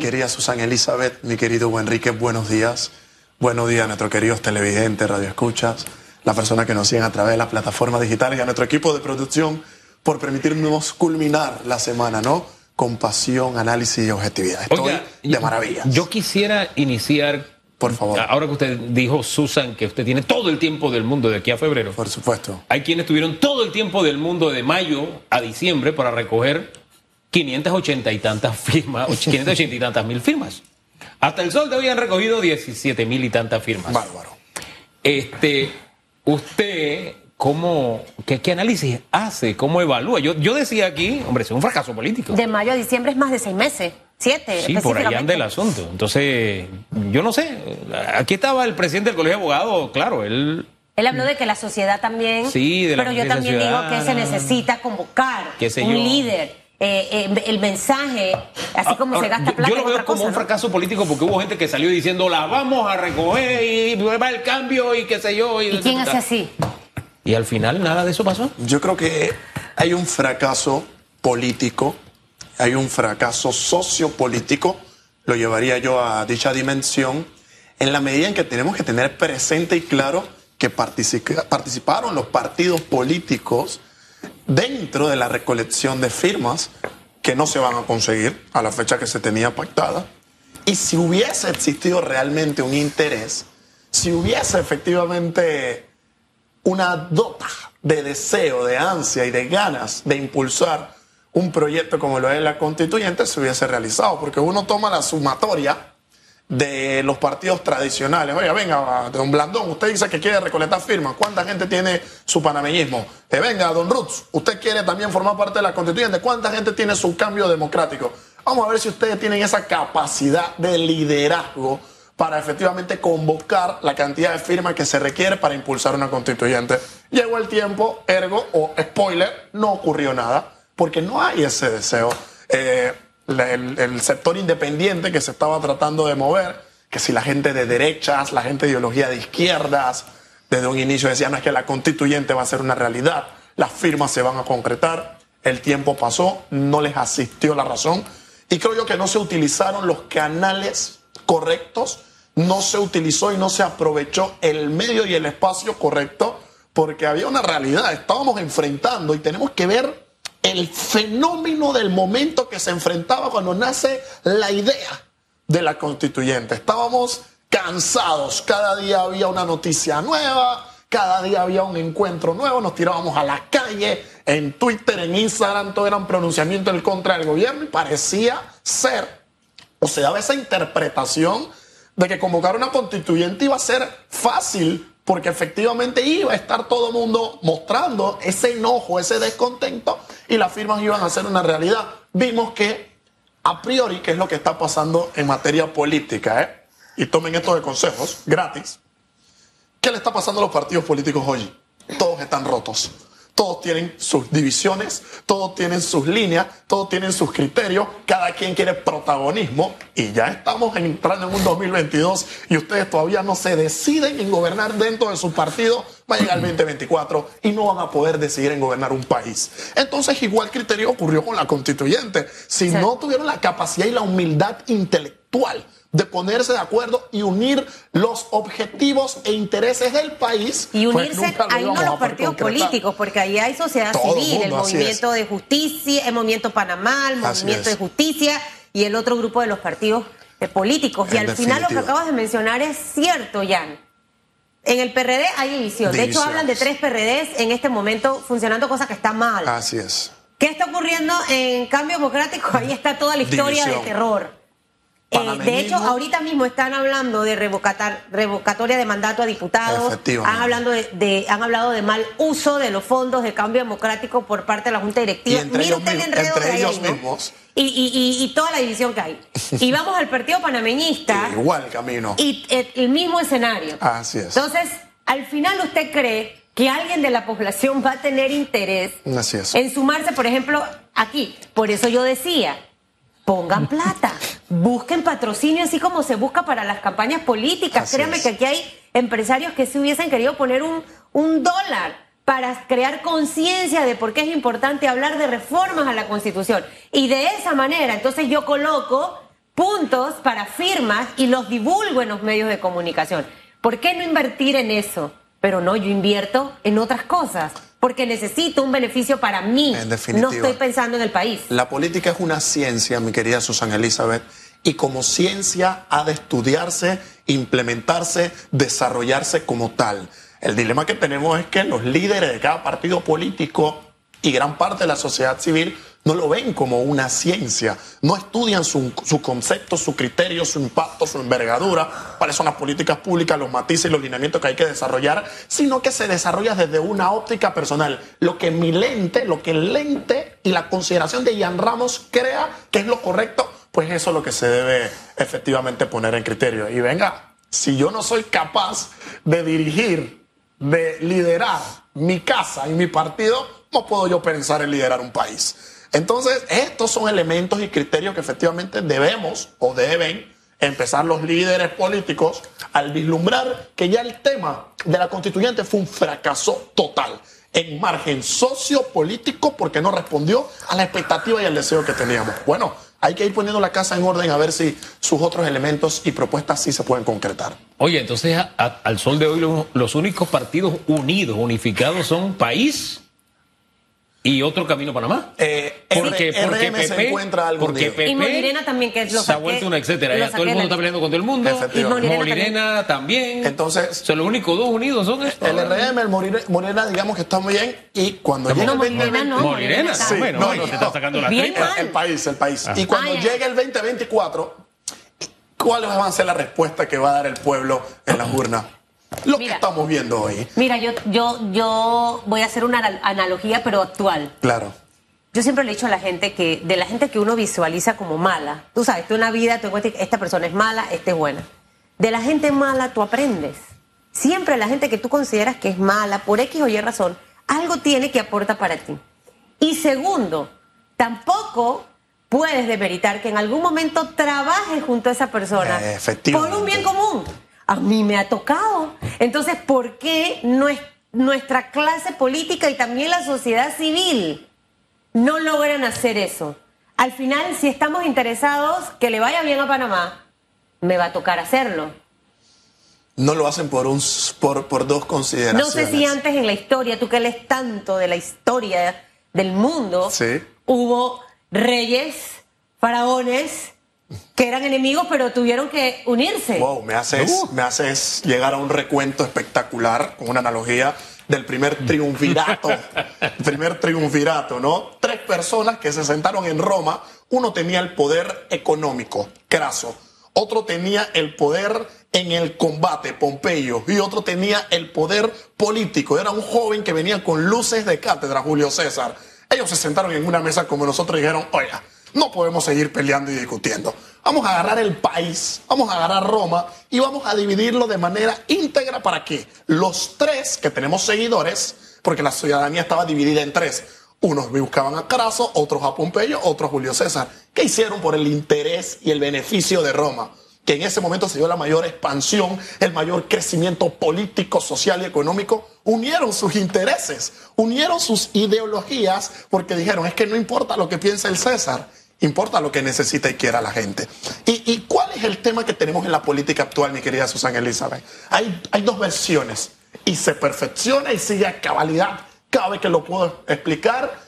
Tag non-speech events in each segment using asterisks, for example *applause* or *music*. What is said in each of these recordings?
querida Susana Elizabeth, mi querido Enrique, buenos días. Buenos días a nuestros queridos televidentes, radioescuchas, las personas que nos siguen a través de las plataformas digitales y a nuestro equipo de producción por permitirnos culminar la semana, ¿no? Con pasión, análisis y objetividad. Estoy Oiga, de maravilla. Yo quisiera iniciar, Por favor. ahora que usted dijo, Susan, que usted tiene todo el tiempo del mundo de aquí a febrero. Por supuesto. Hay quienes tuvieron todo el tiempo del mundo de mayo a diciembre para recoger 580 y tantas firmas, *laughs* 580 y tantas mil firmas. Hasta el sol de hoy han recogido 17 mil y tantas firmas. Bárbaro. Este, usted, ¿cómo, qué, qué análisis hace? ¿Cómo evalúa? Yo, yo decía aquí, hombre, es un fracaso político. De mayo a diciembre es más de seis meses. Siete, Sí, por allá anda el asunto. Entonces, yo no sé. Aquí estaba el presidente del Colegio de Abogados, claro, él Él habló de que la sociedad también. Sí, de la Pero yo también digo que se necesita convocar un yo. líder. Eh, eh, el mensaje, así como Ahora, se gasta plata. Yo lo veo otra como cosa, un ¿no? fracaso político porque hubo gente que salió diciendo la vamos a recoger y va el cambio y qué sé yo. ¿Y quién hace así? Y al final nada de eso pasó. Yo creo que hay un fracaso político, hay un fracaso sociopolítico, lo llevaría yo a dicha dimensión, en la medida en que tenemos que tener presente y claro que participa- participaron los partidos políticos dentro de la recolección de firmas que no se van a conseguir a la fecha que se tenía pactada. Y si hubiese existido realmente un interés, si hubiese efectivamente una dota de deseo, de ansia y de ganas de impulsar un proyecto como lo es la constituyente, se hubiese realizado, porque uno toma la sumatoria de los partidos tradicionales. Oiga, venga, don Blandón, usted dice que quiere recolectar firmas. ¿Cuánta gente tiene su panameñismo? Eh, venga, don Roots, usted quiere también formar parte de la constituyente. ¿Cuánta gente tiene su cambio democrático? Vamos a ver si ustedes tienen esa capacidad de liderazgo para efectivamente convocar la cantidad de firmas que se requiere para impulsar una constituyente. Llegó el tiempo, ergo, o spoiler, no ocurrió nada, porque no hay ese deseo. Eh, el, sector independiente que se estaba tratando de mover, que si la gente de derechas, la gente de ideología de izquierdas, desde un inicio decían, es que la constituyente va a ser una realidad, las firmas se van a concretar, el tiempo pasó, no les asistió la razón, y creo yo que no se utilizaron los canales correctos, no se utilizó y no se aprovechó el medio y el espacio correcto, porque había una realidad, estábamos enfrentando y tenemos que ver el fenómeno del momento que se enfrentaba cuando nace la idea de la constituyente. Estábamos cansados, cada día había una noticia nueva, cada día había un encuentro nuevo, nos tirábamos a la calle, en Twitter, en Instagram, todo eran pronunciamientos en contra del gobierno y parecía ser, o se daba esa interpretación de que convocar una constituyente iba a ser fácil porque efectivamente iba a estar todo el mundo mostrando ese enojo, ese descontento y las firmas iban a ser una realidad. Vimos que a priori, que es lo que está pasando en materia política, ¿eh? y tomen esto de consejos gratis, ¿qué le está pasando a los partidos políticos hoy? Todos están rotos. Todos tienen sus divisiones, todos tienen sus líneas, todos tienen sus criterios, cada quien quiere protagonismo y ya estamos entrando en un 2022 y ustedes todavía no se deciden en gobernar dentro de su partido, va a llegar el 2024 y no van a poder decidir en gobernar un país. Entonces igual criterio ocurrió con la constituyente. Si Sí. no tuvieron la capacidad y la humildad intelectual de ponerse de acuerdo y unir los objetivos e intereses del país. Y pues unirse lo ahí no los partidos políticos, porque ahí hay sociedad Todo el civil, el mundo, así movimiento de justicia, el movimiento Panamá, el Así movimiento es. de justicia y el otro grupo de los partidos eh, políticos. Y al final lo que acabas de mencionar es cierto, Jan. En el PRD hay división. De hecho, hablan de tres PRDs en este momento funcionando, cosa que está mal. Así es. ¿Qué está ocurriendo en Cambio Democrático? Ahí está toda la historia División. de terror. Eh, de hecho, ahorita mismo están hablando de revocatar- revocatoria de mandato a diputados. Han hablado de, de- han hablado de mal uso de los fondos de cambio democrático por parte de la Junta Directiva. Ellos usted el enredo entre hay ellos ahí, ¿no? mismos. Y, y- y- y toda la división que hay. Y vamos al partido panameñista *laughs* Igual camino. y eh, el mismo escenario. Así es. Entonces, al final usted cree que alguien de la población va a tener interés Así es. en sumarse, por ejemplo, aquí. Por eso yo decía, pongan plata, busquen patrocinio así como se busca para las campañas políticas. Así Créanme es. que aquí hay empresarios que sí hubiesen querido poner un, un dólar para crear conciencia de por qué es importante hablar de reformas a la Constitución. Y de esa manera, entonces yo coloco puntos para firmas y los divulgo en los medios de comunicación. ¿Por qué no invertir en eso? Pero no, yo invierto en otras cosas, porque necesito un beneficio para mí. En definitiva. No estoy pensando en el país. La política es una ciencia, mi querida Susana Elizabeth, y como ciencia ha de estudiarse, implementarse, desarrollarse como tal. El dilema que tenemos es que los líderes de cada partido político y gran parte de la sociedad civil no lo ven como una ciencia, no estudian su, su concepto, su criterio, su impacto, su envergadura, cuáles son las políticas públicas, los matices y los lineamientos que hay que desarrollar, sino que se desarrolla desde una óptica personal. Lo que mi lente, lo que el lente y la consideración de Ian Ramos crea que es lo correcto, pues eso es lo que se debe efectivamente poner en criterio. Y venga, si yo no soy capaz de dirigir, de liderar mi casa y mi partido, no puedo yo pensar en liderar un país. Entonces, estos son elementos y criterios que efectivamente debemos o deben empezar los líderes políticos al vislumbrar que ya el tema de la constituyente fue un fracaso total en margen sociopolítico porque no respondió a la expectativa y al deseo que teníamos. Bueno, hay que ir poniendo la casa en orden a ver si sus otros elementos y propuestas sí se pueden concretar. Oye, entonces al sol de hoy los, los únicos partidos unidos, unificados son País y otro Camino Panamá. Eh, Porque, R- porque RM se encuentra algo porque. PP Y Molirena también, que lo se ha vuelto una etcétera. Ya todo el mundo está peleando con todo el mundo. Efectivamente. Y Molirena Molirena también. Entonces- son los únicos dos unidos son estos. El RM, el Morena, digamos que está muy bien y cuando llega No, el Molirena 2020 no. Molirena, Sí, bueno, no, bueno, no. te está sacando la Bien. El país, el país. Y cuando Ah, llegue el 2024, ¿cuáles van a ser la respuesta que va a dar el pueblo en las urnas? Lo que estamos viendo hoy. Mira, yo, yo, yo voy a hacer una anal- analogía, pero actual. Claro. Yo siempre le he dicho a la gente que de la gente que uno visualiza como mala, tú sabes, tú en la vida tú encuentras esta persona es mala, esta es buena. De la gente mala tú aprendes. Siempre la gente que tú consideras que es mala, por X o Y razón, algo tiene que aporta para ti. Y segundo, tampoco puedes demeritar que en algún momento trabajes junto a esa persona por un bien común. A mí me ha tocado. Entonces, ¿por qué nues- nuestra clase política y también la sociedad civil no logran hacer eso? Al final, si estamos interesados que le vaya bien a Panamá, me va a tocar hacerlo. No lo hacen por, un, por, por dos No consideraciones. sé si antes en la historia, tú que lees tanto de la historia del mundo, Sí. hubo reyes, faraones, que eran enemigos, pero tuvieron que unirse. Wow, me haces, me haces llegar a un recuento espectacular con una analogía del primer triunvirato. *laughs* primer triunvirato, ¿no? Tres personas que se sentaron en Roma. Uno tenía el poder económico, Craso. Otro tenía el poder en el combate, Pompeyo. Y otro tenía el poder político. Era un joven que venía con luces de cátedra, Julio César. Ellos se sentaron en una mesa como nosotros y dijeron, oiga, no podemos seguir peleando y discutiendo. Vamos a agarrar el país, vamos a agarrar Roma y vamos a dividirlo de manera íntegra para que los tres que tenemos seguidores, porque la ciudadanía estaba dividida en tres, unos buscaban a Craso, otros a Pompeyo, otros a Julio César. ¿Qué hicieron por el interés y el beneficio de Roma? Que en ese momento se dio la mayor expansión, el mayor crecimiento político, social y económico. Unieron sus intereses, unieron sus ideologías, porque dijeron, es que no importa lo que piense el César, importa lo que necesita y quiera la gente. ¿Y, cuál es el tema que tenemos en la política actual, mi querida Susana Elizabeth? Hay, dos versiones y se perfecciona y sigue a cabalidad cada vez que lo puedo explicar.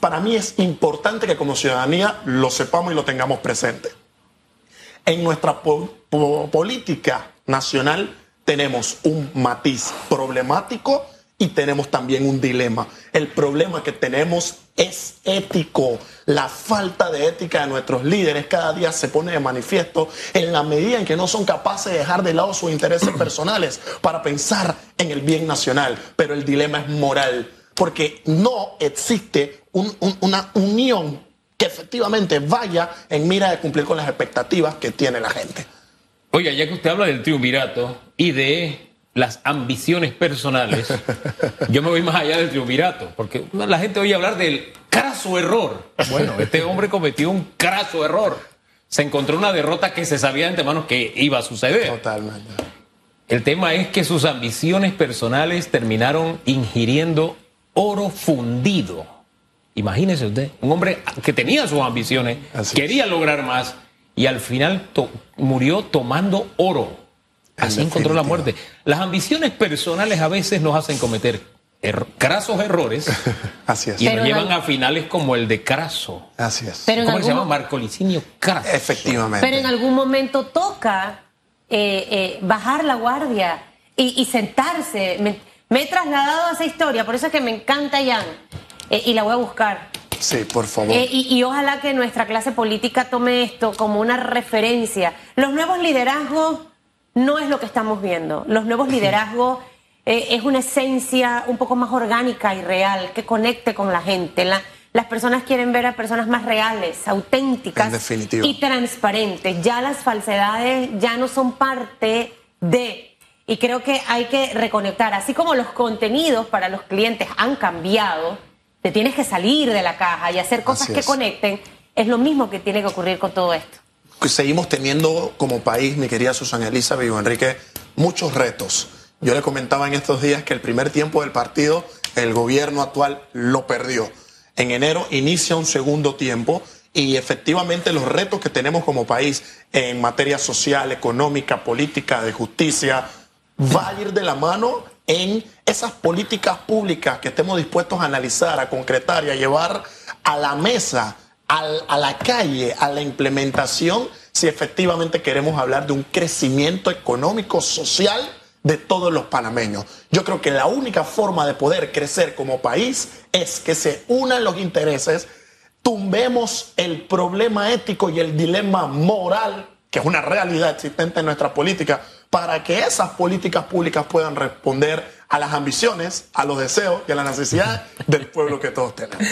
Para mí es importante que como ciudadanía lo sepamos y lo tengamos presente. En nuestra po- po- política nacional tenemos un matiz problemático y tenemos también un dilema. El problema que tenemos es ético. La falta de ética de nuestros líderes cada día se pone de manifiesto en la medida en que no son capaces de dejar de lado sus intereses *clears throat* personales para pensar en el bien nacional. Pero el dilema es moral, porque no existe un- un- una unión que efectivamente vaya en mira de cumplir con las expectativas que tiene la gente. Oiga, ya que usted habla del triunvirato y de las ambiciones personales, *laughs* yo me voy más allá del triunvirato, porque la gente oye hablar del craso error. Bueno, este hombre cometió un craso error. Se encontró una derrota que se sabía de antemano que iba a suceder. Totalmente. El tema es que sus ambiciones personales terminaron ingiriendo oro fundido. Imagínese usted, un hombre que tenía sus ambiciones, Así es. quería lograr más y al final to- murió tomando oro. Así En encontró la muerte. Las ambiciones personales a veces nos hacen cometer erro- crasos errores *laughs* Así es. y Pero nos llevan al- a finales como el de Craso. Así es. Pero en ¿Cómo se llama? mo- Marco Licinio Craso. Efectivamente. Pero en algún momento toca eh, eh, bajar la guardia y, y sentarse. Me, me he trasladado a esa historia, por eso es que me encanta Jan. Eh, y la voy a buscar. Sí, por favor. Eh, y, y ojalá que nuestra clase política tome esto como una referencia. Los nuevos liderazgos no es lo que estamos viendo. Los nuevos liderazgos eh, es una esencia un poco más orgánica y real, que conecte con la gente. La- las personas quieren ver a personas más reales, auténticas y transparentes. Ya las falsedades ya no son parte de... Y creo que hay que reconectar, así como los contenidos para los clientes han cambiado, te tienes que salir de la caja y hacer cosas que conecten, es lo mismo que tiene que ocurrir con todo esto. Seguimos teniendo como país, mi querida Susana Elisa, Vivo Enrique, muchos retos. Yo le comentaba en estos días que el primer tiempo del partido, el gobierno actual lo perdió. En enero inicia un segundo tiempo y efectivamente los retos que tenemos como país en materia social, económica, política, de justicia, va a ir de la mano en esas políticas públicas que estemos dispuestos a analizar, a concretar y a llevar a la mesa, a la calle, a la implementación, si efectivamente queremos hablar de un crecimiento económico, social de todos los panameños. Yo creo que la única forma de poder crecer como país es que se unan los intereses, tumbemos el problema ético y el dilema moral, que es una realidad existente en nuestra política, para que esas políticas públicas puedan responder a las ambiciones, a los deseos y a las necesidades del pueblo que todos tenemos.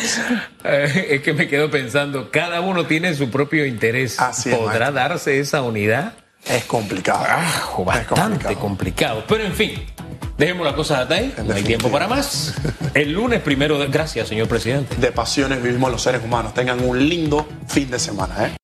Eh, es que me quedo pensando, cada uno tiene su propio interés. Así es, ¿Podrá maestro. darse esa unidad? Es complicado. Ah, Es bastante complicado. Pero en fin, dejemos la cosa hasta ahí. No hay tiempo para más. El lunes primero de... Gracias, señor presidente. De pasiones vivimos los seres humanos. Tengan un lindo fin de semana. ¿eh?